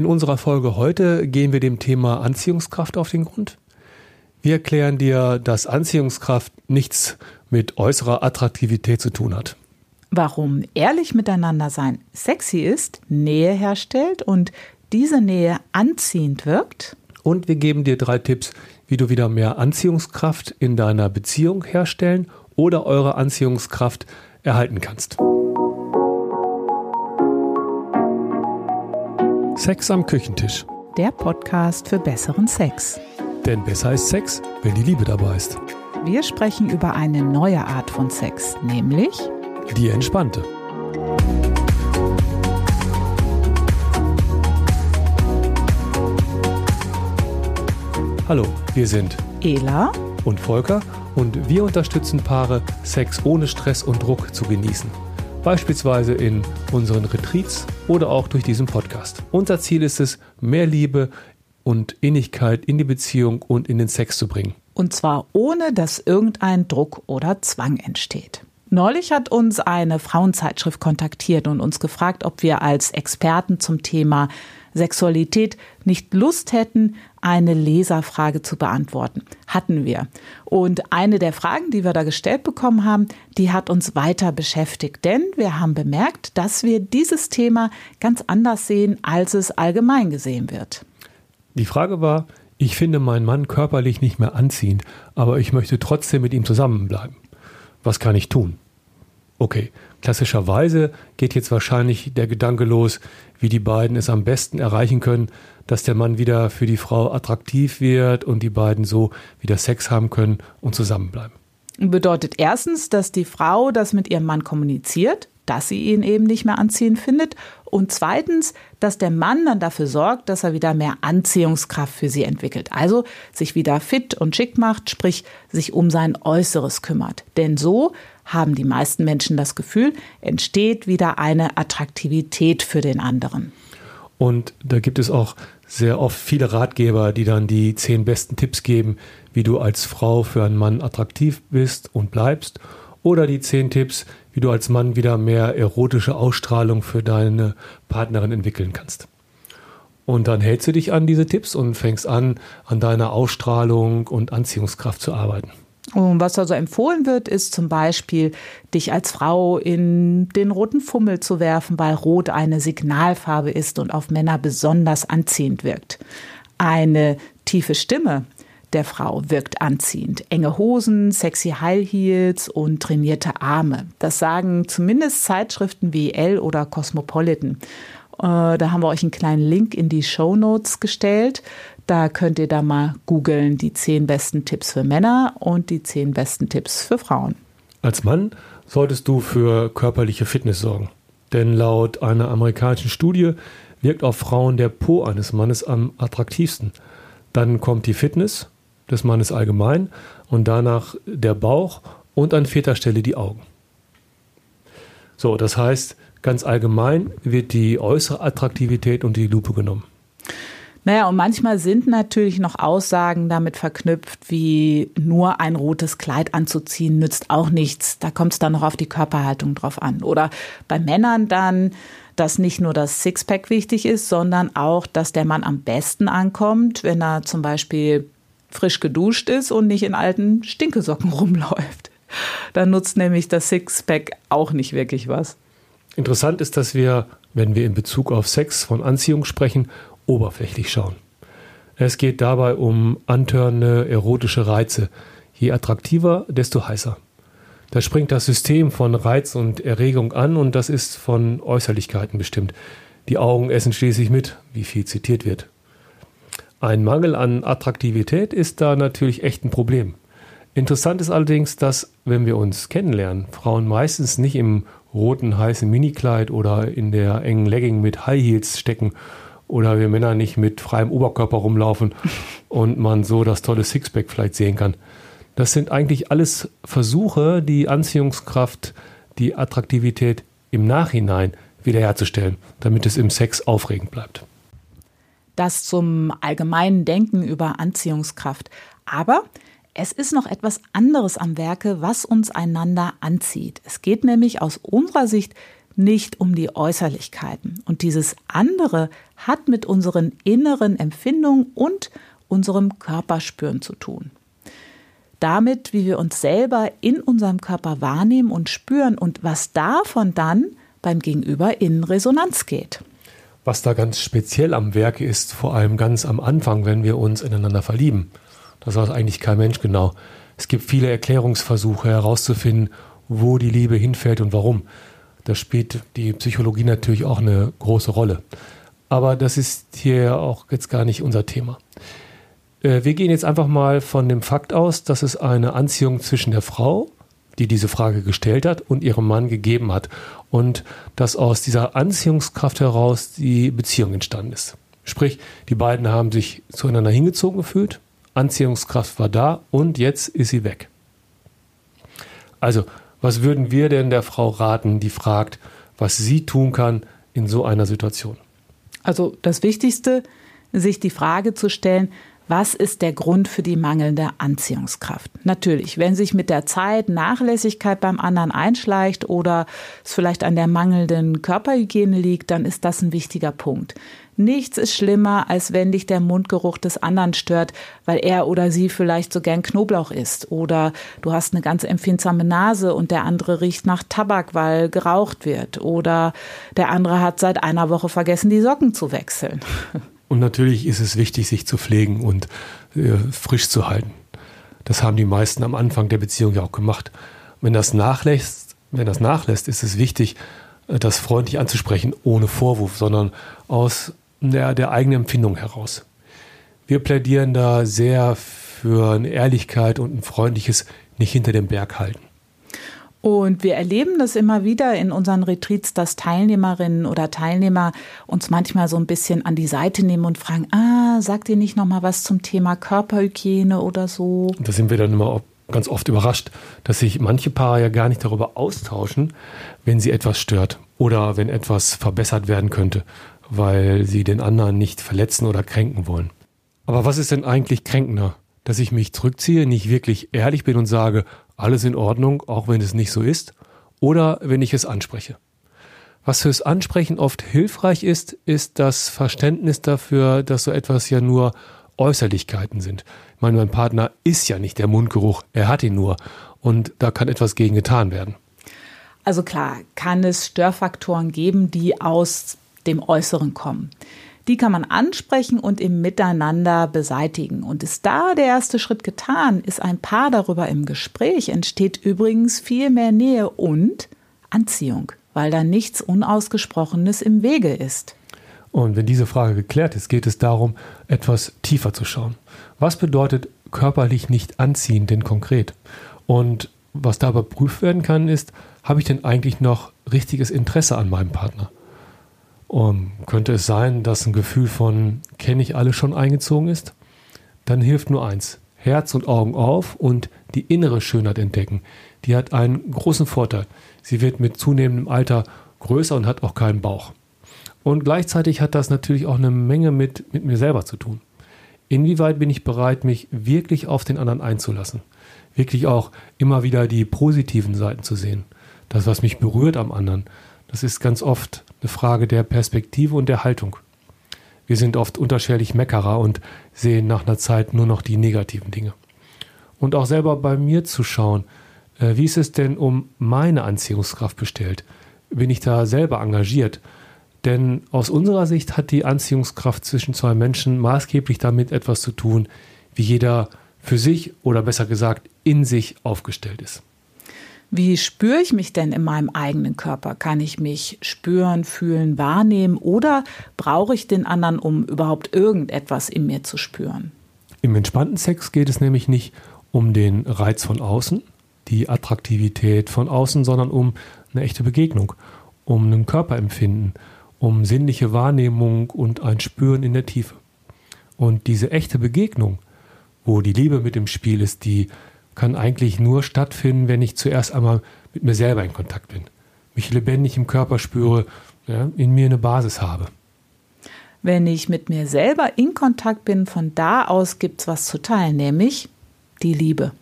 In unserer Folge heute gehen wir dem Thema Anziehungskraft auf den Grund. Wir erklären dir, dass Anziehungskraft nichts mit äußerer Attraktivität zu tun hat. Warum ehrlich miteinander sein sexy ist, Nähe herstellt und diese Nähe anziehend wirkt. Und wir geben dir drei Tipps, wie du wieder mehr Anziehungskraft in deiner Beziehung herstellen oder eure Anziehungskraft erhalten kannst. Sex am Küchentisch. Der Podcast für besseren Sex. Denn besser ist Sex, wenn die Liebe dabei ist. Wir sprechen über eine neue Art von Sex, nämlich die entspannte. Hallo, wir sind Ela und Volker und wir unterstützen Paare, Sex ohne Stress und Druck zu genießen beispielsweise in unseren Retreats oder auch durch diesen Podcast. Unser Ziel ist es, mehr Liebe und Innigkeit in die Beziehung und in den Sex zu bringen. Und zwar ohne, dass irgendein Druck oder Zwang entsteht. Neulich hat uns eine Frauenzeitschrift kontaktiert und uns gefragt, ob wir als Experten zum Thema Sexualität nicht Lust hätten, eine Leserfrage zu beantworten. Hatten wir. Und eine der Fragen, die wir da gestellt bekommen haben, die hat uns weiter beschäftigt. Denn wir haben bemerkt, dass wir dieses Thema ganz anders sehen, als es allgemein gesehen wird. Die Frage war, ich finde meinen Mann körperlich nicht mehr anziehend, aber ich möchte trotzdem mit ihm zusammenbleiben. Was kann ich tun? Okay, klassischerweise geht jetzt wahrscheinlich der Gedanke los, wie die beiden es am besten erreichen können, dass der Mann wieder für die Frau attraktiv wird und die beiden so wieder Sex haben können und zusammenbleiben. Bedeutet erstens, dass die Frau das mit ihrem Mann kommuniziert, dass sie ihn eben nicht mehr anziehend findet. Und zweitens, dass der Mann dann dafür sorgt, dass er wieder mehr Anziehungskraft für sie entwickelt. Also sich wieder fit und schick macht, sprich sich um sein Äußeres kümmert. Denn so haben die meisten Menschen das Gefühl, entsteht wieder eine Attraktivität für den anderen. Und da gibt es auch sehr oft viele Ratgeber, die dann die zehn besten Tipps geben, wie du als Frau für einen Mann attraktiv bist und bleibst. Oder die zehn Tipps, wie du als Mann wieder mehr erotische Ausstrahlung für deine Partnerin entwickeln kannst. Und dann hältst du dich an diese Tipps und fängst an, an deiner Ausstrahlung und Anziehungskraft zu arbeiten. Und was also empfohlen wird, ist zum Beispiel, dich als Frau in den roten Fummel zu werfen, weil Rot eine Signalfarbe ist und auf Männer besonders anziehend wirkt. Eine tiefe Stimme der Frau wirkt anziehend. Enge Hosen, sexy High Heels und trainierte Arme. Das sagen zumindest Zeitschriften wie Elle oder Cosmopolitan. Äh, da haben wir euch einen kleinen Link in die Show Notes gestellt. Da könnt ihr da mal googeln, die zehn besten Tipps für Männer und die zehn besten Tipps für Frauen. Als Mann solltest du für körperliche Fitness sorgen. Denn laut einer amerikanischen Studie wirkt auf Frauen der Po eines Mannes am attraktivsten. Dann kommt die Fitness des Mannes allgemein und danach der Bauch und an vierter Stelle die Augen. So, das heißt, ganz allgemein wird die äußere Attraktivität unter die Lupe genommen. Naja, und manchmal sind natürlich noch Aussagen damit verknüpft, wie nur ein rotes Kleid anzuziehen nützt auch nichts. Da kommt es dann noch auf die Körperhaltung drauf an. Oder bei Männern dann, dass nicht nur das Sixpack wichtig ist, sondern auch, dass der Mann am besten ankommt, wenn er zum Beispiel frisch geduscht ist und nicht in alten Stinkesocken rumläuft. Dann nutzt nämlich das Sixpack auch nicht wirklich was. Interessant ist, dass wir, wenn wir in Bezug auf Sex von Anziehung sprechen, oberflächlich schauen. Es geht dabei um antörnende erotische Reize. Je attraktiver, desto heißer. Da springt das System von Reiz und Erregung an und das ist von Äußerlichkeiten bestimmt. Die Augen essen schließlich mit, wie viel zitiert wird. Ein Mangel an Attraktivität ist da natürlich echt ein Problem. Interessant ist allerdings, dass, wenn wir uns kennenlernen, Frauen meistens nicht im roten heißen Minikleid oder in der engen Legging mit High Heels stecken oder wir Männer nicht mit freiem Oberkörper rumlaufen und man so das tolle Sixpack vielleicht sehen kann. Das sind eigentlich alles Versuche, die Anziehungskraft, die Attraktivität im Nachhinein wiederherzustellen, damit es im Sex aufregend bleibt. Das zum allgemeinen Denken über Anziehungskraft. Aber es ist noch etwas anderes am Werke, was uns einander anzieht. Es geht nämlich aus unserer Sicht nicht um die Äußerlichkeiten. Und dieses andere hat mit unseren inneren Empfindungen und unserem Körperspüren zu tun. Damit, wie wir uns selber in unserem Körper wahrnehmen und spüren und was davon dann beim Gegenüber in Resonanz geht. Was da ganz speziell am Werke ist, vor allem ganz am Anfang, wenn wir uns ineinander verlieben. Das weiß eigentlich kein Mensch genau. Es gibt viele Erklärungsversuche herauszufinden, wo die Liebe hinfällt und warum. Da spielt die Psychologie natürlich auch eine große Rolle. Aber das ist hier auch jetzt gar nicht unser Thema. Äh, wir gehen jetzt einfach mal von dem Fakt aus, dass es eine Anziehung zwischen der Frau, die diese Frage gestellt hat, und ihrem Mann gegeben hat. Und dass aus dieser Anziehungskraft heraus die Beziehung entstanden ist. Sprich, die beiden haben sich zueinander hingezogen gefühlt, Anziehungskraft war da und jetzt ist sie weg. Also, was würden wir denn der Frau raten, die fragt, was sie tun kann in so einer Situation? Also das Wichtigste, sich die Frage zu stellen, was ist der Grund für die mangelnde Anziehungskraft? Natürlich, wenn sich mit der Zeit Nachlässigkeit beim anderen einschleicht oder es vielleicht an der mangelnden Körperhygiene liegt, dann ist das ein wichtiger Punkt. Nichts ist schlimmer, als wenn dich der Mundgeruch des anderen stört, weil er oder sie vielleicht so gern Knoblauch isst. Oder du hast eine ganz empfindsame Nase und der andere riecht nach Tabak, weil geraucht wird. Oder der andere hat seit einer Woche vergessen, die Socken zu wechseln. Und natürlich ist es wichtig, sich zu pflegen und äh, frisch zu halten. Das haben die meisten am Anfang der Beziehung ja auch gemacht. Wenn das nachlässt, wenn das nachlässt, ist es wichtig, äh, das freundlich anzusprechen, ohne Vorwurf, sondern aus der, der eigenen Empfindung heraus. Wir plädieren da sehr für eine Ehrlichkeit und ein freundliches nicht hinter dem Berg halten. Und wir erleben das immer wieder in unseren Retreats, dass Teilnehmerinnen oder Teilnehmer uns manchmal so ein bisschen an die Seite nehmen und fragen, ah, sagt ihr nicht noch mal was zum Thema Körperhygiene oder so? Da sind wir dann immer ganz oft überrascht, dass sich manche Paare ja gar nicht darüber austauschen, wenn sie etwas stört oder wenn etwas verbessert werden könnte, weil sie den anderen nicht verletzen oder kränken wollen. Aber was ist denn eigentlich kränkender? Dass ich mich zurückziehe, nicht wirklich ehrlich bin und sage, alles in Ordnung, auch wenn es nicht so ist, oder wenn ich es anspreche. Was fürs Ansprechen oft hilfreich ist, ist das Verständnis dafür, dass so etwas ja nur Äußerlichkeiten sind. Ich meine, mein Partner ist ja nicht der Mundgeruch, er hat ihn nur und da kann etwas gegen getan werden. Also klar, kann es Störfaktoren geben, die aus dem Äußeren kommen. Die kann man ansprechen und im Miteinander beseitigen. Und ist da der erste Schritt getan, ist ein Paar darüber im Gespräch, entsteht übrigens viel mehr Nähe und Anziehung, weil da nichts Unausgesprochenes im Wege ist. Und wenn diese Frage geklärt ist, geht es darum, etwas tiefer zu schauen. Was bedeutet körperlich nicht anziehen denn konkret? Und was da überprüft werden kann, ist, habe ich denn eigentlich noch richtiges Interesse an meinem Partner? Um, könnte es sein, dass ein Gefühl von kenne ich alle schon eingezogen ist? Dann hilft nur eins. Herz und Augen auf und die innere Schönheit entdecken. Die hat einen großen Vorteil. Sie wird mit zunehmendem Alter größer und hat auch keinen Bauch. Und gleichzeitig hat das natürlich auch eine Menge mit, mit mir selber zu tun. Inwieweit bin ich bereit, mich wirklich auf den anderen einzulassen? Wirklich auch immer wieder die positiven Seiten zu sehen. Das, was mich berührt am anderen, das ist ganz oft eine Frage der Perspektive und der Haltung. Wir sind oft unterschwellig Meckerer und sehen nach einer Zeit nur noch die negativen Dinge. Und auch selber bei mir zu schauen, äh, wie ist es denn um meine Anziehungskraft bestellt? Bin ich da selber engagiert? Denn aus unserer Sicht hat die Anziehungskraft zwischen zwei Menschen maßgeblich damit etwas zu tun, wie jeder für sich oder besser gesagt in sich aufgestellt ist. Wie spüre ich mich denn in meinem eigenen Körper? Kann ich mich spüren, fühlen, wahrnehmen oder brauche ich den anderen, um überhaupt irgendetwas in mir zu spüren? Im entspannten Sex geht es nämlich nicht um den Reiz von außen, die Attraktivität von außen, sondern um eine echte Begegnung, um ein Körperempfinden, um sinnliche Wahrnehmung und ein Spüren in der Tiefe. Und diese echte Begegnung, wo die Liebe mit dem Spiel ist, die kann eigentlich nur stattfinden, wenn ich zuerst einmal mit mir selber in Kontakt bin. Mich lebendig im Körper spüre, ja, in mir eine Basis habe. Wenn ich mit mir selber in Kontakt bin, von da aus gibt es was zu teilen, nämlich die Liebe.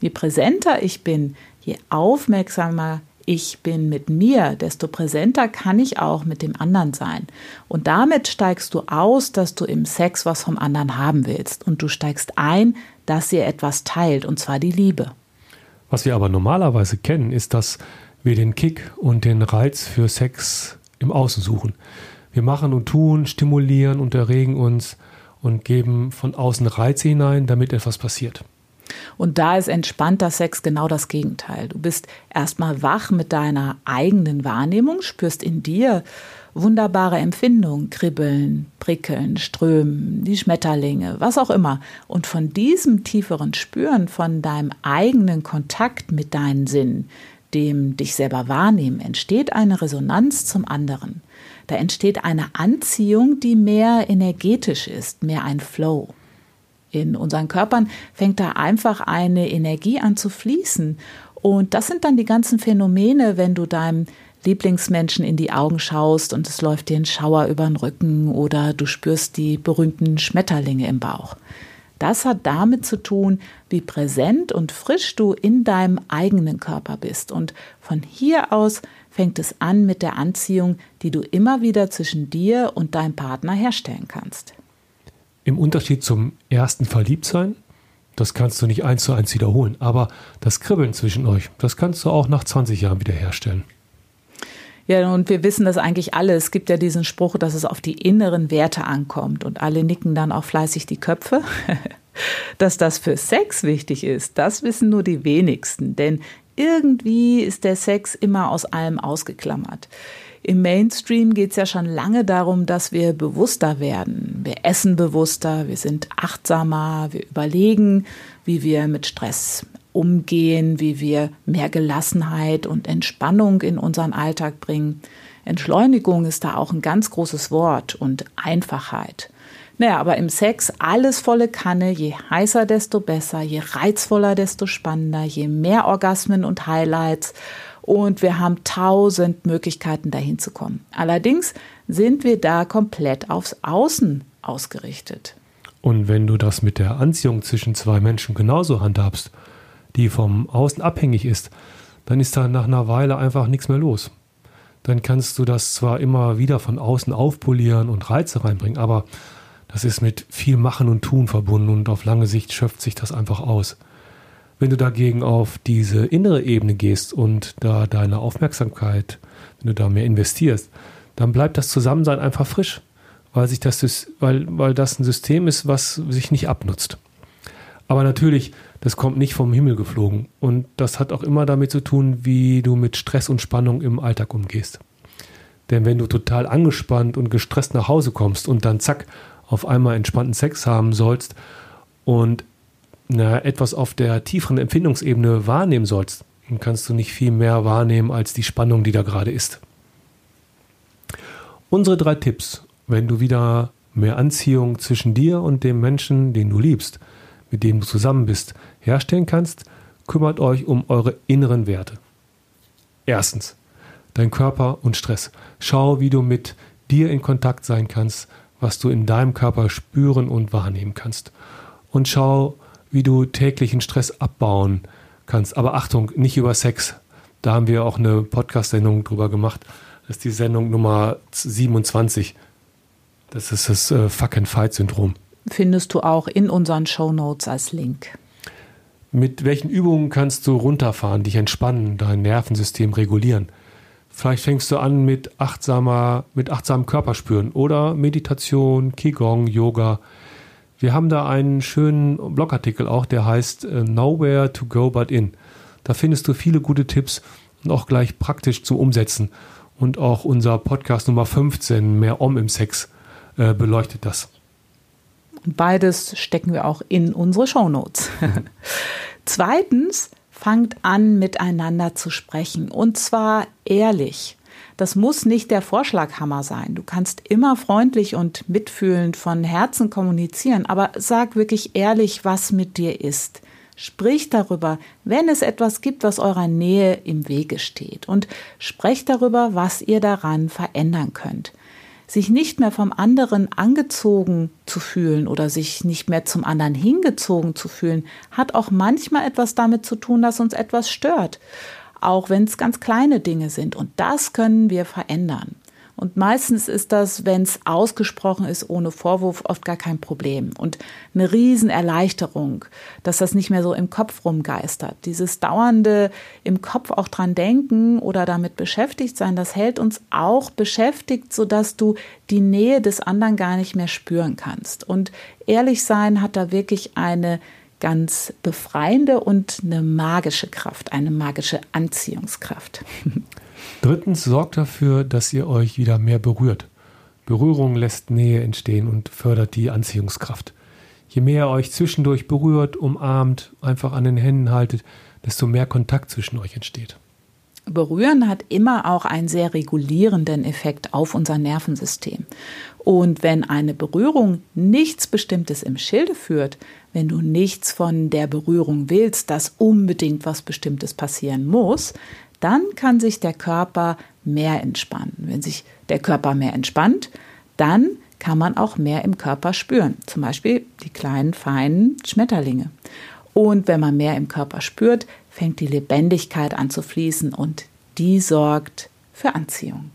Je präsenter ich bin, je aufmerksamer ich bin mit mir, desto präsenter kann ich auch mit dem anderen sein. Und damit steigst du aus, dass du im Sex was vom anderen haben willst. Und du steigst ein, dass ihr etwas teilt, und zwar die Liebe. Was wir aber normalerweise kennen, ist, dass wir den Kick und den Reiz für Sex im Außen suchen. Wir machen und tun, stimulieren und erregen uns und geben von außen Reize hinein, damit etwas passiert. Und da ist entspannter Sex genau das Gegenteil. Du bist erstmal wach mit deiner eigenen Wahrnehmung, spürst in dir wunderbare Empfindungen, Kribbeln, Prickeln, Strömen, die Schmetterlinge, was auch immer. Und von diesem tieferen Spüren, von deinem eigenen Kontakt mit deinen Sinnen, dem dich selber wahrnehmen, entsteht eine Resonanz zum anderen. Da entsteht eine Anziehung, die mehr energetisch ist, mehr ein Flow. In unseren Körpern fängt da einfach eine Energie an zu fließen. Und das sind dann die ganzen Phänomene, wenn du deinem Lieblingsmenschen in die Augen schaust und es läuft dir ein Schauer über den Rücken oder du spürst die berühmten Schmetterlinge im Bauch. Das hat damit zu tun, wie präsent und frisch du in deinem eigenen Körper bist. Und von hier aus fängt es an mit der Anziehung, die du immer wieder zwischen dir und deinem Partner herstellen kannst. Im Unterschied zum ersten Verliebtsein, das kannst du nicht eins zu eins wiederholen, aber das Kribbeln zwischen euch, das kannst du auch nach 20 Jahren wiederherstellen. Ja, und wir wissen das eigentlich alle. Es gibt ja diesen Spruch, dass es auf die inneren Werte ankommt. Und alle nicken dann auch fleißig die Köpfe. dass das für Sex wichtig ist, das wissen nur die wenigsten. Denn irgendwie ist der Sex immer aus allem ausgeklammert. Im Mainstream geht es ja schon lange darum, dass wir bewusster werden. Wir essen bewusster, wir sind achtsamer, wir überlegen, wie wir mit Stress umgehen, wie wir mehr Gelassenheit und Entspannung in unseren Alltag bringen. Entschleunigung ist da auch ein ganz großes Wort und Einfachheit. Naja, aber im Sex alles volle Kanne, je heißer, desto besser, je reizvoller, desto spannender, je mehr Orgasmen und Highlights. Und wir haben tausend Möglichkeiten, dahin zu kommen. Allerdings sind wir da komplett aufs Außen ausgerichtet. Und wenn du das mit der Anziehung zwischen zwei Menschen genauso handhabst, die vom Außen abhängig ist, dann ist da nach einer Weile einfach nichts mehr los. Dann kannst du das zwar immer wieder von außen aufpolieren und Reize reinbringen, aber das ist mit viel Machen und Tun verbunden und auf lange Sicht schöpft sich das einfach aus. Wenn du dagegen auf diese innere Ebene gehst und da deine Aufmerksamkeit, wenn du da mehr investierst, dann bleibt das Zusammensein einfach frisch, weil sich das, weil, weil das ein System ist, was sich nicht abnutzt. Aber natürlich das kommt nicht vom Himmel geflogen. Und das hat auch immer damit zu tun, wie du mit Stress und Spannung im Alltag umgehst. Denn wenn du total angespannt und gestresst nach Hause kommst und dann zack, auf einmal entspannten Sex haben sollst und na, etwas auf der tieferen Empfindungsebene wahrnehmen sollst, dann kannst du nicht viel mehr wahrnehmen als die Spannung, die da gerade ist. Unsere drei Tipps, wenn du wieder mehr Anziehung zwischen dir und dem Menschen, den du liebst, mit dem du zusammen bist, herstellen kannst, kümmert euch um eure inneren Werte. Erstens, dein Körper und Stress. Schau, wie du mit dir in Kontakt sein kannst, was du in deinem Körper spüren und wahrnehmen kannst. Und schau, wie du täglichen Stress abbauen kannst. Aber Achtung, nicht über Sex. Da haben wir auch eine Podcast-Sendung drüber gemacht. Das ist die Sendung Nummer 27. Das ist das äh, Fuck-and-Fight-Syndrom findest du auch in unseren Show Notes als Link. Mit welchen Übungen kannst du runterfahren, dich entspannen, dein Nervensystem regulieren? Vielleicht fängst du an mit achtsamer, mit achtsamem Körperspüren oder Meditation, Qigong, Yoga. Wir haben da einen schönen Blogartikel auch, der heißt äh, Nowhere to Go But In. Da findest du viele gute Tipps und auch gleich praktisch zum Umsetzen. Und auch unser Podcast Nummer 15, Mehr Om im Sex, äh, beleuchtet das. Beides stecken wir auch in unsere Shownotes. Zweitens, fangt an, miteinander zu sprechen. Und zwar ehrlich. Das muss nicht der Vorschlaghammer sein. Du kannst immer freundlich und mitfühlend von Herzen kommunizieren, aber sag wirklich ehrlich, was mit dir ist. Sprich darüber, wenn es etwas gibt, was eurer Nähe im Wege steht. Und sprecht darüber, was ihr daran verändern könnt sich nicht mehr vom anderen angezogen zu fühlen oder sich nicht mehr zum anderen hingezogen zu fühlen, hat auch manchmal etwas damit zu tun, dass uns etwas stört. Auch wenn es ganz kleine Dinge sind. Und das können wir verändern. Und meistens ist das, wenn es ausgesprochen ist, ohne Vorwurf, oft gar kein Problem. Und eine Riesenerleichterung, dass das nicht mehr so im Kopf rumgeistert. Dieses dauernde im Kopf auch dran denken oder damit beschäftigt sein, das hält uns auch beschäftigt, sodass du die Nähe des anderen gar nicht mehr spüren kannst. Und ehrlich sein hat da wirklich eine ganz befreiende und eine magische Kraft, eine magische Anziehungskraft. Drittens sorgt dafür, dass ihr euch wieder mehr berührt. Berührung lässt Nähe entstehen und fördert die Anziehungskraft. Je mehr ihr euch zwischendurch berührt, umarmt, einfach an den Händen haltet, desto mehr Kontakt zwischen euch entsteht. Berühren hat immer auch einen sehr regulierenden Effekt auf unser Nervensystem. Und wenn eine Berührung nichts Bestimmtes im Schilde führt, wenn du nichts von der Berührung willst, dass unbedingt was Bestimmtes passieren muss, dann kann sich der Körper mehr entspannen. Wenn sich der Körper mehr entspannt, dann kann man auch mehr im Körper spüren. Zum Beispiel die kleinen, feinen Schmetterlinge. Und wenn man mehr im Körper spürt, fängt die Lebendigkeit an zu fließen und die sorgt für Anziehung.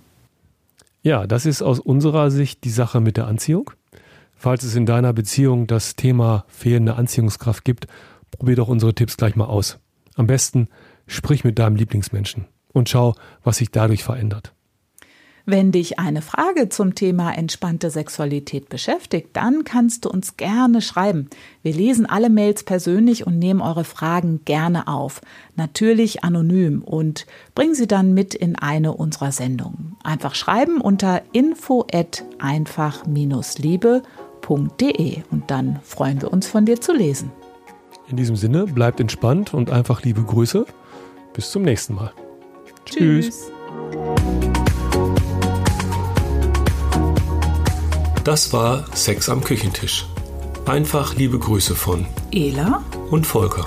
Ja, das ist aus unserer Sicht die Sache mit der Anziehung. Falls es in deiner Beziehung das Thema fehlende Anziehungskraft gibt, probier doch unsere Tipps gleich mal aus. Am besten Sprich mit deinem Lieblingsmenschen und schau, was sich dadurch verändert. Wenn dich eine Frage zum Thema entspannte Sexualität beschäftigt, dann kannst du uns gerne schreiben. Wir lesen alle Mails persönlich und nehmen eure Fragen gerne auf. Natürlich anonym und bringen sie dann mit in eine unserer Sendungen. Einfach schreiben unter info einfach-liebe.de und dann freuen wir uns von dir zu lesen. In diesem Sinne, bleibt entspannt und einfach liebe Grüße. Bis zum nächsten Mal. Tschüss. Tschüss. Das war Sex am Küchentisch. Einfach liebe Grüße von Ela und Volker.